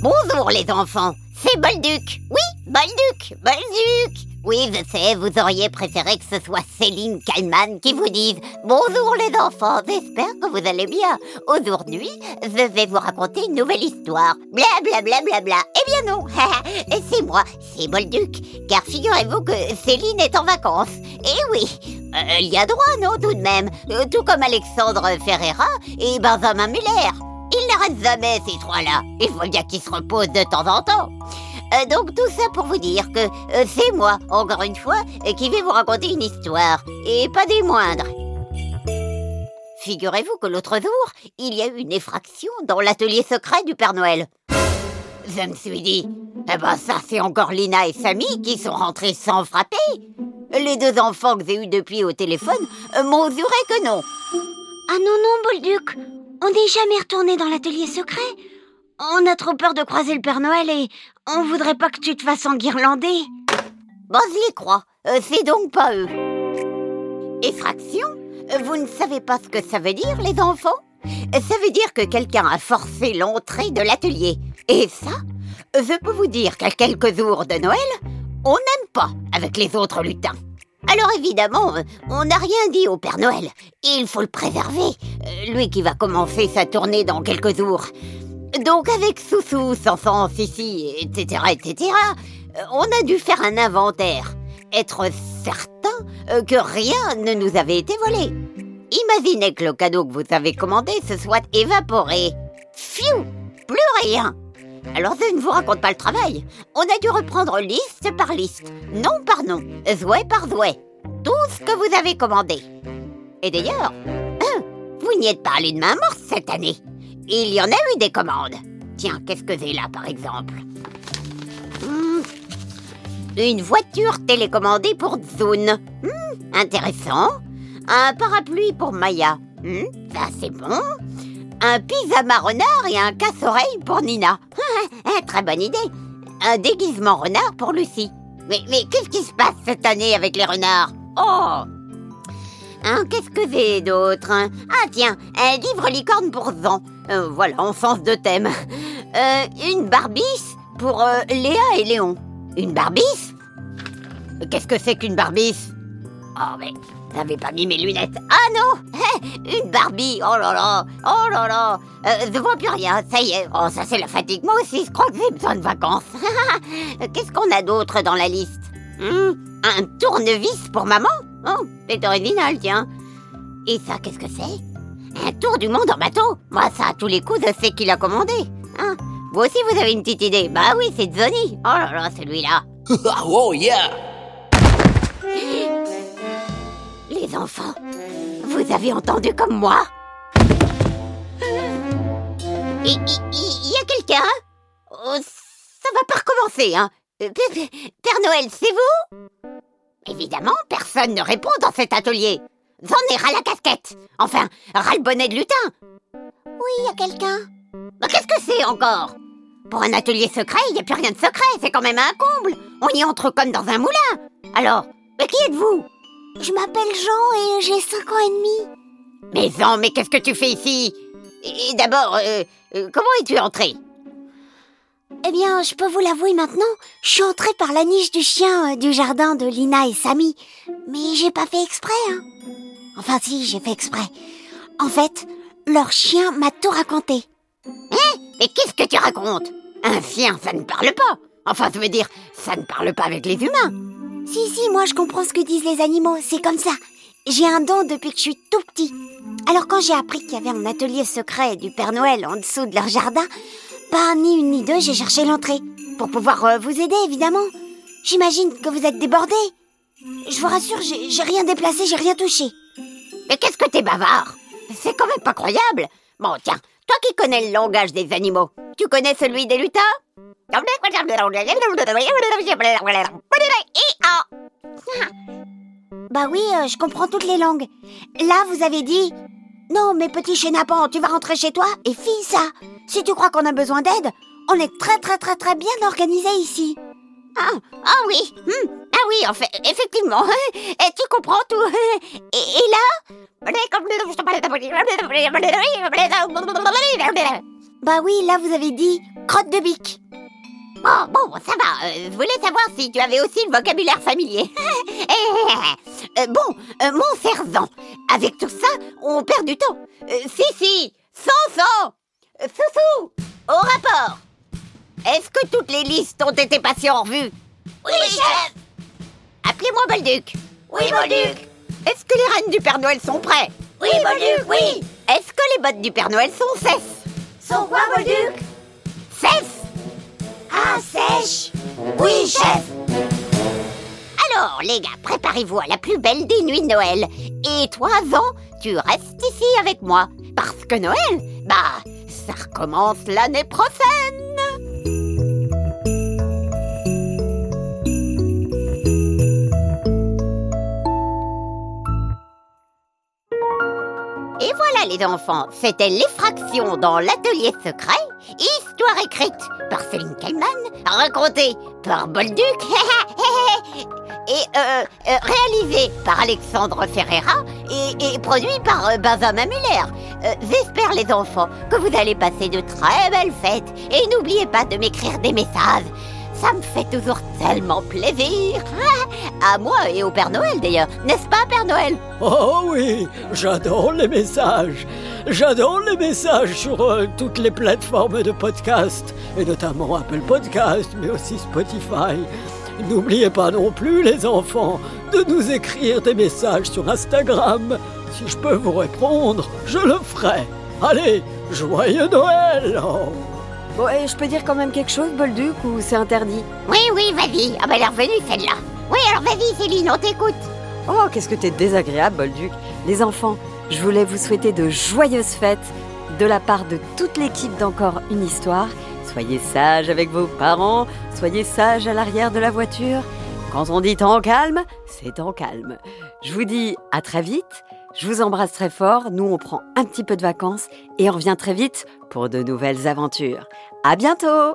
Bonjour les enfants, c'est Bolduc. Oui, Bolduc, Bolduc. Oui, je sais, vous auriez préféré que ce soit Céline Kallman qui vous dise Bonjour les enfants, j'espère que vous allez bien. Aujourd'hui, je vais vous raconter une nouvelle histoire. Bla. Eh bien non, c'est moi, c'est Bolduc. Car figurez-vous que Céline est en vacances. Eh oui, euh, il y a droit, non, tout de même. Euh, tout comme Alexandre Ferreira et Benjamin Muller. Jamais, ces trois-là. Il faut bien qu'ils se reposent de temps en temps. Euh, donc tout ça pour vous dire que euh, c'est moi, encore une fois, euh, qui vais vous raconter une histoire, et pas des moindres. Figurez-vous que l'autre jour, il y a eu une effraction dans l'atelier secret du Père Noël. Je me suis dit, eh ben ça c'est encore Lina et Samy qui sont rentrés sans frapper. Les deux enfants que j'ai eus depuis au téléphone m'ont juré que non. Ah non, non, Bolduc, on n'est jamais retourné dans l'atelier secret. On a trop peur de croiser le Père Noël et on voudrait pas que tu te fasses enguirlander. J'y crois. Euh, c'est donc pas eux. Effraction Vous ne savez pas ce que ça veut dire, les enfants? Ça veut dire que quelqu'un a forcé l'entrée de l'atelier. Et ça, je peux vous dire qu'à quelques jours de Noël, on n'aime pas avec les autres lutins. Alors évidemment, on n'a rien dit au Père Noël. Il faut le préserver, euh, lui qui va commencer sa tournée dans quelques jours. Donc avec Soussou, Sansan, Sissi, etc., etc., euh, on a dû faire un inventaire. Être certain euh, que rien ne nous avait été volé. Imaginez que le cadeau que vous avez commandé se soit évaporé. Fiou Plus rien alors je ne vous raconte pas le travail. On a dû reprendre liste par liste, nom par nom, zouet par zouet, tout ce que vous avez commandé. Et d'ailleurs, hein, vous n'y êtes pas allé de main morte cette année. Il y en a eu des commandes. Tiens, qu'est-ce que j'ai là par exemple? Hmm, Une voiture télécommandée pour Zune. Hmm, intéressant. Un parapluie pour Maya. Hmm, ça c'est bon. Un pyjama renard et un casse-oreille pour Nina. Eh, Très bonne idée. Un déguisement renard pour Lucie. Mais, qu'est-ce qui se passe cette année avec les renards? Oh Hein, Qu'est-ce que j'ai d'autre hein? Ah tiens, un livre licorne pour Zan. Euh, voilà, en sens de thème. Euh, une barbisse pour euh, Léa et Léon. Une barbisse Qu'est-ce que c'est qu'une barbisse Oh mais, j'avais pas mis mes lunettes? Ah non Eh, Une Barbie Oh là là Oh là là euh, Je vois plus rien, ça y est. Oh, ça c'est la fatigue. Moi aussi, je crois que j'ai besoin de vacances. Qu'est-ce qu'on a d'autre dans la liste? Hmm, Un tournevis pour maman? Oh, c'est original, tiens. Et ça, qu'est-ce que c'est? Un tour du monde en bateau Moi, ça, à tous les coups, je sais qui l'a commandé. Hein? Vous aussi, vous avez une petite idée Bah oui, c'est Johnny. Oh là là, celui-là. oh yeah Enfants, vous avez entendu comme moi? Il y a quelqu'un? Oh, Ça va pas recommencer, hein Père Noël, c'est vous? Évidemment, personne ne répond dans cet atelier. J'en ai la casquette. Enfin, ras le bonnet de lutin. Oui, il y a quelqu'un. Mais qu'est-ce que c'est encore? Pour un atelier secret, il n'y a plus rien de secret. C'est quand même un comble. On y entre comme dans un moulin. Alors, mais qui êtes-vous? Je m'appelle Jean et j'ai 5 ans et demi. Mais Jean, mais qu'est-ce que tu fais ici? Et d'abord, euh, euh, comment es-tu entré Eh bien, je peux vous l'avouer maintenant, je suis entrée par la niche du chien euh, du jardin de Lina et Samy. Mais j'ai pas fait exprès, hein. Enfin si, j'ai fait exprès. En fait, leur chien m'a tout raconté. Mais qu'est-ce que tu racontes? Un chien, ça ne parle pas. Enfin, ça veut dire, ça ne parle pas avec les humains. Si, si, moi je comprends ce que disent les animaux, c'est comme ça. J'ai un don depuis que je suis tout petit. Alors quand j'ai appris qu'il y avait un atelier secret du Père Noël en dessous de leur jardin, pas ni une ni deux, j'ai cherché l'entrée. Pour pouvoir euh, vous aider, évidemment. J'imagine que vous êtes débordés. Je vous rassure, j'ai rien déplacé, j'ai rien touché. Mais qu'est-ce que t'es bavard? C'est quand même pas croyable. Bon, tiens, toi qui connais le langage des animaux, tu connais celui des lutins? Bah oui, euh, je comprends toutes les langues. Là, vous avez dit Non, mais petit chenapan, tu vas rentrer chez toi et file ça. Si tu crois qu'on a besoin d'aide, on est très très très très bien organisé ici. Ah, ah oui, hmm, ah oui, en fait, effectivement, et tu comprends tout. Et, et là? Bah oui, là vous avez dit crotte de bique. Bon, bon, ça va. Euh, je voulais savoir si tu avais aussi le vocabulaire familier. Euh, bon, euh, mon servant, avec tout ça, on perd du temps. Si, si, sans. Euh, Soussou, au rapport. Est-ce que toutes les listes ont été passées en revue? Oui, chef. Appelez-moi Bolduc. Oui, Bolduc. Est-ce que les reines du Père Noël sont prêts Oui, Bolduc, oui. Est-ce que les bottes du Père Noël sont cesses Sont quoi, Bolduc? Oui, chef. Alors, les gars, préparez-vous à la plus belle des nuits de Noël. Et toi, Zan, tu restes ici avec moi. Parce que Noël, bah, ça recommence l'année prochaine. Les enfants, c'était l'effraction dans l'atelier secret, histoire écrite par Céline Kallmann, racontée par Bolduc et euh, euh, réalisée par Alexandre Ferreira et, et produit par euh, Benjamin Muller. Euh, J'espère les enfants que vous allez passer de très belles fêtes et n'oubliez pas de m'écrire des messages. Ça me fait toujours tellement plaisir. À moi et au Père Noël d'ailleurs, n'est-ce pas Père Noël? Oh oui, j'adore les messages. J'adore les messages sur euh, toutes les plateformes de podcast, et notamment Apple Podcast, mais aussi Spotify. N'oubliez pas non plus, les enfants, de nous écrire des messages sur Instagram. Si je peux vous répondre, je le ferai. Allez, joyeux Noël. Bon, et je peux dire quand même quelque chose, Bolduc, ou c'est interdit Oui, oui, vas-y. Ah bah elle est revenue celle-là. Oui, alors vas-y Céline, on t'écoute. Oh, qu'est-ce que t'es désagréable, Bolduc. Les enfants, je voulais vous souhaiter de joyeuses fêtes de la part de toute l'équipe d'Encore une histoire. Soyez sages avec vos parents, soyez sages à l'arrière de la voiture. Quand on dit temps calme, c'est temps calme. Je vous dis à très vite. Je vous embrasse très fort. Nous, on prend un petit peu de vacances et on revient très vite pour de nouvelles aventures. À bientôt!